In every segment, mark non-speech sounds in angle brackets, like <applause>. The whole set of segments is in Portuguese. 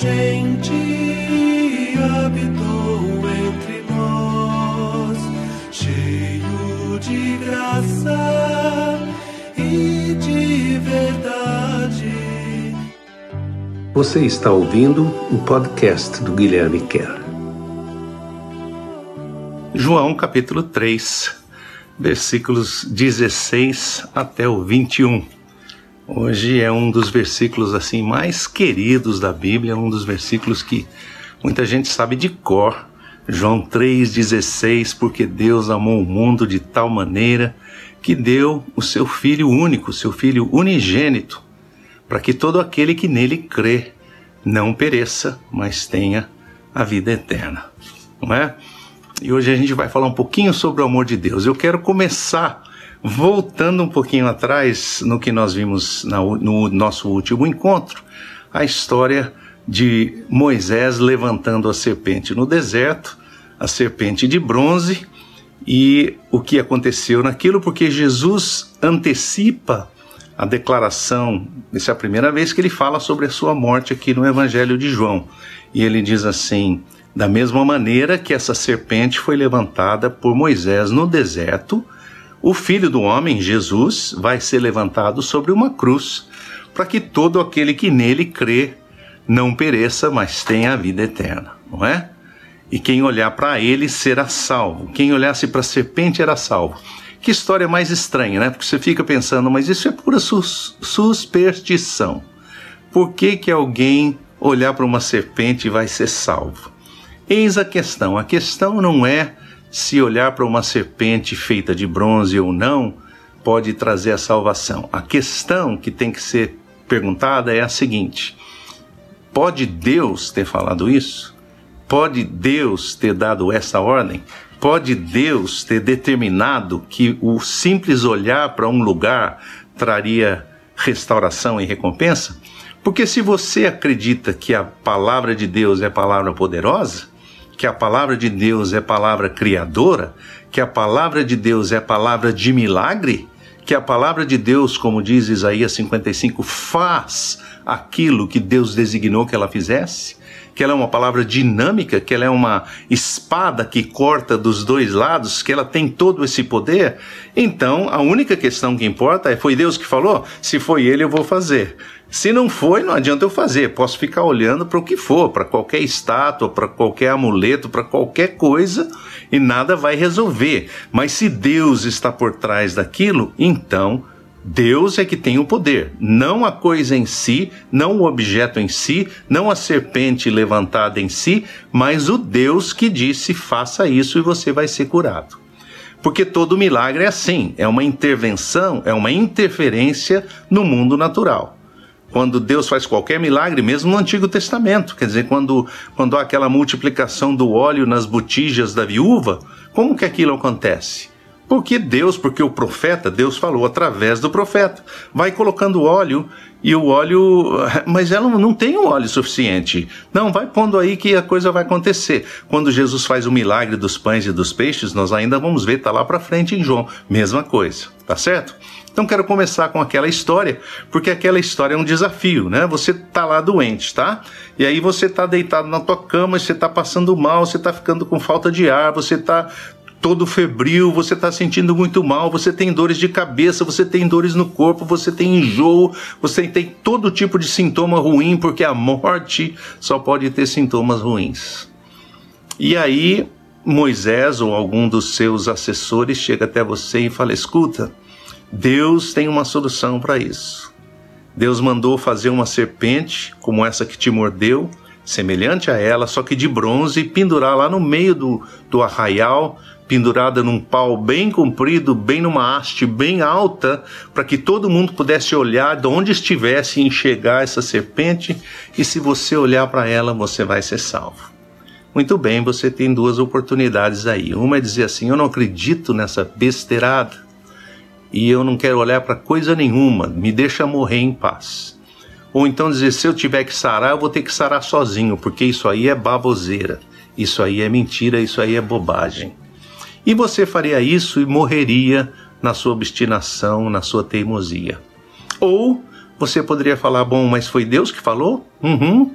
gente habitou entre nós, cheio de graça e de verdade. Você está ouvindo o podcast do Guilherme Kerr. João capítulo 3, versículos 16 até o 21. Hoje é um dos versículos assim mais queridos da Bíblia, um dos versículos que muita gente sabe de cor. João 3:16, porque Deus amou o mundo de tal maneira que deu o seu filho único, seu filho unigênito, para que todo aquele que nele crê não pereça, mas tenha a vida eterna. Não é? E hoje a gente vai falar um pouquinho sobre o amor de Deus. Eu quero começar voltando um pouquinho atrás no que nós vimos no nosso último encontro, a história de Moisés levantando a serpente no deserto, a serpente de bronze, e o que aconteceu naquilo, porque Jesus antecipa a declaração, essa é a primeira vez que ele fala sobre a sua morte aqui no Evangelho de João. E ele diz assim: da mesma maneira que essa serpente foi levantada por Moisés no deserto, o Filho do Homem, Jesus, vai ser levantado sobre uma cruz, para que todo aquele que nele crê não pereça, mas tenha a vida eterna, não é? E quem olhar para ele será salvo. Quem olhasse para a serpente era salvo. Que história mais estranha, né? Porque você fica pensando, mas isso é pura sus superstição. Por que, que alguém olhar para uma serpente vai ser salvo? Eis a questão. A questão não é se olhar para uma serpente feita de bronze ou não pode trazer a salvação. A questão que tem que ser perguntada é a seguinte: pode Deus ter falado isso? Pode Deus ter dado essa ordem? Pode Deus ter determinado que o simples olhar para um lugar traria restauração e recompensa? Porque se você acredita que a palavra de Deus é palavra poderosa, que a palavra de Deus é palavra criadora, que a palavra de Deus é palavra de milagre, que a palavra de Deus, como diz Isaías 55, faz aquilo que Deus designou que ela fizesse, que ela é uma palavra dinâmica, que ela é uma espada que corta dos dois lados, que ela tem todo esse poder, então a única questão que importa é: foi Deus que falou? Se foi Ele, eu vou fazer. Se não foi, não adianta eu fazer. Posso ficar olhando para o que for, para qualquer estátua, para qualquer amuleto, para qualquer coisa e nada vai resolver. Mas se Deus está por trás daquilo, então Deus é que tem o poder, não a coisa em si, não o objeto em si, não a serpente levantada em si, mas o Deus que disse: faça isso e você vai ser curado. Porque todo milagre é assim, é uma intervenção, é uma interferência no mundo natural quando Deus faz qualquer milagre, mesmo no Antigo Testamento, quer dizer, quando, quando há aquela multiplicação do óleo nas botijas da viúva, como que aquilo acontece? Porque Deus, porque o profeta, Deus falou através do profeta, vai colocando óleo e o óleo, <laughs> mas ela não tem o óleo suficiente. Não, vai pondo aí que a coisa vai acontecer. Quando Jesus faz o milagre dos pães e dos peixes, nós ainda vamos ver, tá lá para frente em João, mesma coisa, tá certo? Então quero começar com aquela história, porque aquela história é um desafio, né? Você tá lá doente, tá? E aí você tá deitado na tua cama, você tá passando mal, você tá ficando com falta de ar, você tá todo febril, você está sentindo muito mal, você tem dores de cabeça, você tem dores no corpo, você tem enjoo, você tem todo tipo de sintoma ruim, porque a morte só pode ter sintomas ruins. E aí Moisés ou algum dos seus assessores chega até você e fala: escuta, Deus tem uma solução para isso. Deus mandou fazer uma serpente como essa que te mordeu, semelhante a ela, só que de bronze, e pendurar lá no meio do, do arraial, pendurada num pau bem comprido, bem numa haste bem alta, para que todo mundo pudesse olhar de onde estivesse e enxergar essa serpente, e se você olhar para ela, você vai ser salvo. Muito bem, você tem duas oportunidades aí. Uma é dizer assim: Eu não acredito nessa besteirada e eu não quero olhar para coisa nenhuma, me deixa morrer em paz. Ou então dizer: Se eu tiver que sarar, eu vou ter que sarar sozinho, porque isso aí é baboseira, isso aí é mentira, isso aí é bobagem. E você faria isso e morreria na sua obstinação, na sua teimosia. Ou você poderia falar: bom, mas foi Deus que falou? Uhum.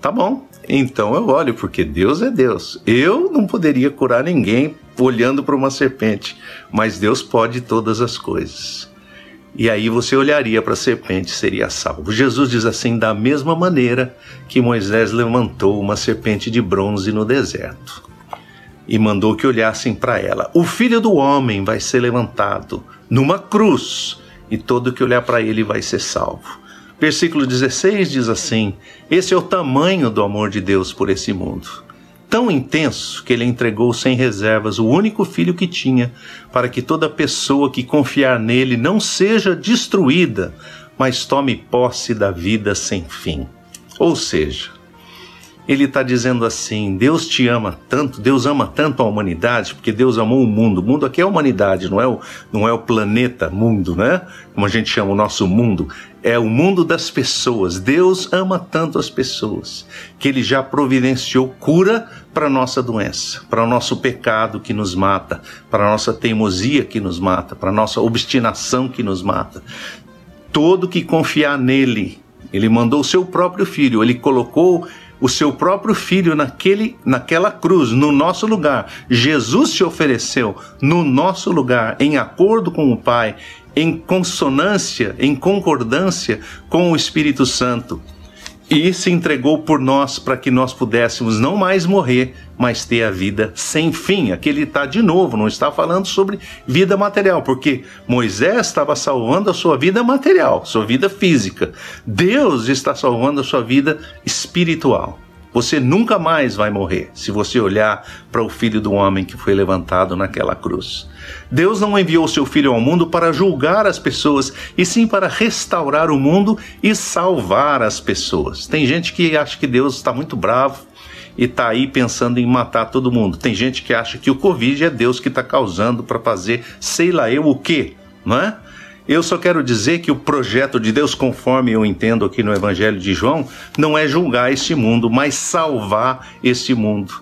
Tá bom, então eu olho, porque Deus é Deus. Eu não poderia curar ninguém olhando para uma serpente, mas Deus pode todas as coisas. E aí você olharia para a serpente, seria salvo. Jesus diz assim: da mesma maneira que Moisés levantou uma serpente de bronze no deserto e mandou que olhassem para ela. O filho do homem vai ser levantado numa cruz e todo que olhar para ele vai ser salvo. Versículo 16 diz assim: Esse é o tamanho do amor de Deus por esse mundo. Tão intenso que ele entregou sem reservas o único filho que tinha, para que toda pessoa que confiar nele não seja destruída, mas tome posse da vida sem fim. Ou seja, ele está dizendo assim: Deus te ama tanto, Deus ama tanto a humanidade, porque Deus amou o mundo. O mundo aqui é a humanidade, não é o, não é o planeta mundo, né? Como a gente chama o nosso mundo. É o mundo das pessoas. Deus ama tanto as pessoas que ele já providenciou cura para a nossa doença, para o nosso pecado que nos mata, para a nossa teimosia que nos mata, para a nossa obstinação que nos mata. Todo que confiar nele, ele mandou o seu próprio filho, ele colocou o seu próprio filho naquele, naquela cruz, no nosso lugar. Jesus se ofereceu no nosso lugar, em acordo com o Pai, em consonância, em concordância com o Espírito Santo e se entregou por nós para que nós pudéssemos não mais morrer, mas ter a vida sem fim. Aqui ele está de novo, não está falando sobre vida material, porque Moisés estava salvando a sua vida material, sua vida física. Deus está salvando a sua vida espiritual. Você nunca mais vai morrer se você olhar para o filho do homem que foi levantado naquela cruz. Deus não enviou seu filho ao mundo para julgar as pessoas, e sim para restaurar o mundo e salvar as pessoas. Tem gente que acha que Deus está muito bravo e está aí pensando em matar todo mundo. Tem gente que acha que o Covid é Deus que está causando para fazer sei lá eu o quê, não é? Eu só quero dizer que o projeto de Deus, conforme eu entendo aqui no Evangelho de João, não é julgar este mundo, mas salvar este mundo.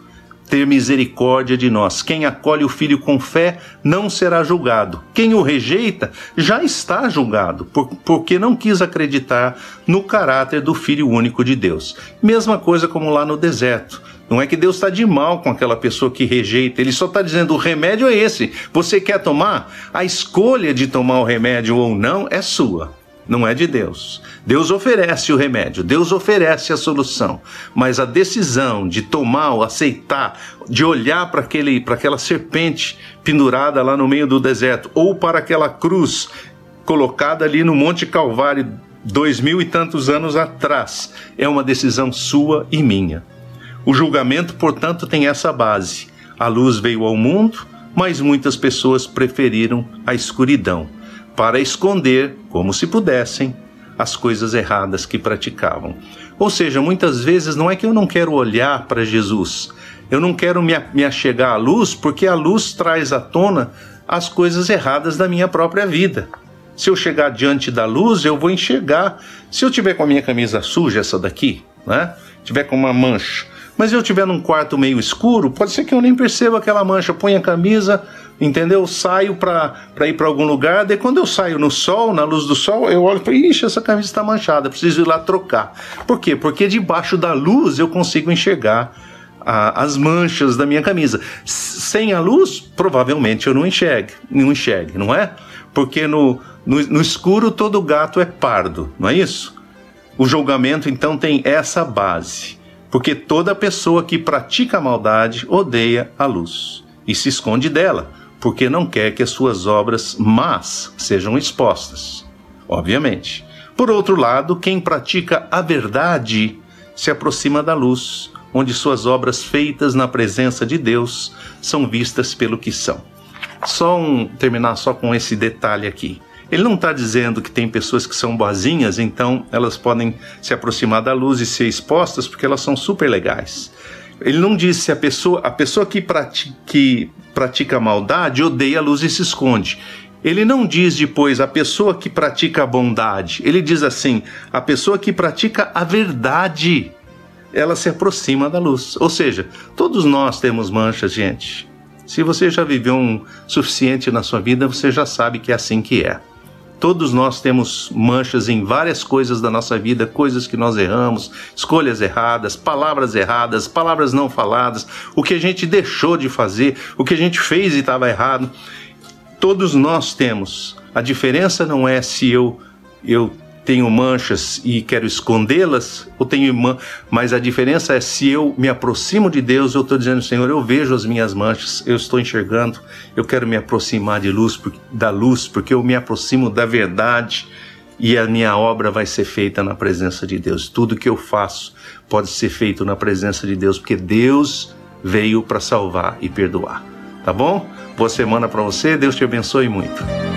Ter misericórdia de nós. Quem acolhe o filho com fé não será julgado. Quem o rejeita já está julgado, porque não quis acreditar no caráter do Filho único de Deus. Mesma coisa como lá no deserto. Não é que Deus está de mal com aquela pessoa que rejeita, ele só está dizendo: o remédio é esse. Você quer tomar? A escolha de tomar o remédio ou não é sua, não é de Deus. Deus oferece o remédio, Deus oferece a solução, mas a decisão de tomar ou aceitar, de olhar para aquela serpente pendurada lá no meio do deserto, ou para aquela cruz colocada ali no Monte Calvário dois mil e tantos anos atrás, é uma decisão sua e minha. O julgamento, portanto, tem essa base. A luz veio ao mundo, mas muitas pessoas preferiram a escuridão para esconder, como se pudessem, as coisas erradas que praticavam. Ou seja, muitas vezes não é que eu não quero olhar para Jesus, eu não quero me, me achegar à luz, porque a luz traz à tona as coisas erradas da minha própria vida. Se eu chegar diante da luz, eu vou enxergar. Se eu tiver com a minha camisa suja, essa daqui, né? Tiver com uma mancha, mas eu estiver num quarto meio escuro, pode ser que eu nem perceba aquela mancha. Põe a camisa, entendeu? Saio para ir para algum lugar. Daí quando eu saio no sol, na luz do sol, eu olho e falo, ixi, essa camisa está manchada, preciso ir lá trocar. Por quê? Porque debaixo da luz eu consigo enxergar a, as manchas da minha camisa. Sem a luz, provavelmente eu não enxergue, não enxergue, não é? Porque no, no, no escuro todo gato é pardo, não é isso? O julgamento então tem essa base porque toda pessoa que pratica a maldade odeia a luz e se esconde dela, porque não quer que as suas obras más sejam expostas. Obviamente. Por outro lado, quem pratica a verdade se aproxima da luz, onde suas obras feitas na presença de Deus são vistas pelo que são. Só um, terminar só com esse detalhe aqui. Ele não está dizendo que tem pessoas que são boazinhas, então elas podem se aproximar da luz e ser expostas porque elas são super legais. Ele não diz se a pessoa, a pessoa que pratica, que pratica maldade odeia a luz e se esconde. Ele não diz depois a pessoa que pratica a bondade. Ele diz assim: a pessoa que pratica a verdade, ela se aproxima da luz. Ou seja, todos nós temos manchas, gente. Se você já viveu um suficiente na sua vida, você já sabe que é assim que é. Todos nós temos manchas em várias coisas da nossa vida, coisas que nós erramos, escolhas erradas, palavras erradas, palavras não faladas, o que a gente deixou de fazer, o que a gente fez e estava errado. Todos nós temos. A diferença não é se eu eu tenho manchas e quero escondê-las, ou tenho mas a diferença é se eu me aproximo de Deus, eu estou dizendo, Senhor, eu vejo as minhas manchas, eu estou enxergando, eu quero me aproximar de luz, da luz, porque eu me aproximo da verdade e a minha obra vai ser feita na presença de Deus. Tudo que eu faço pode ser feito na presença de Deus, porque Deus veio para salvar e perdoar. Tá bom? Boa semana para você, Deus te abençoe muito.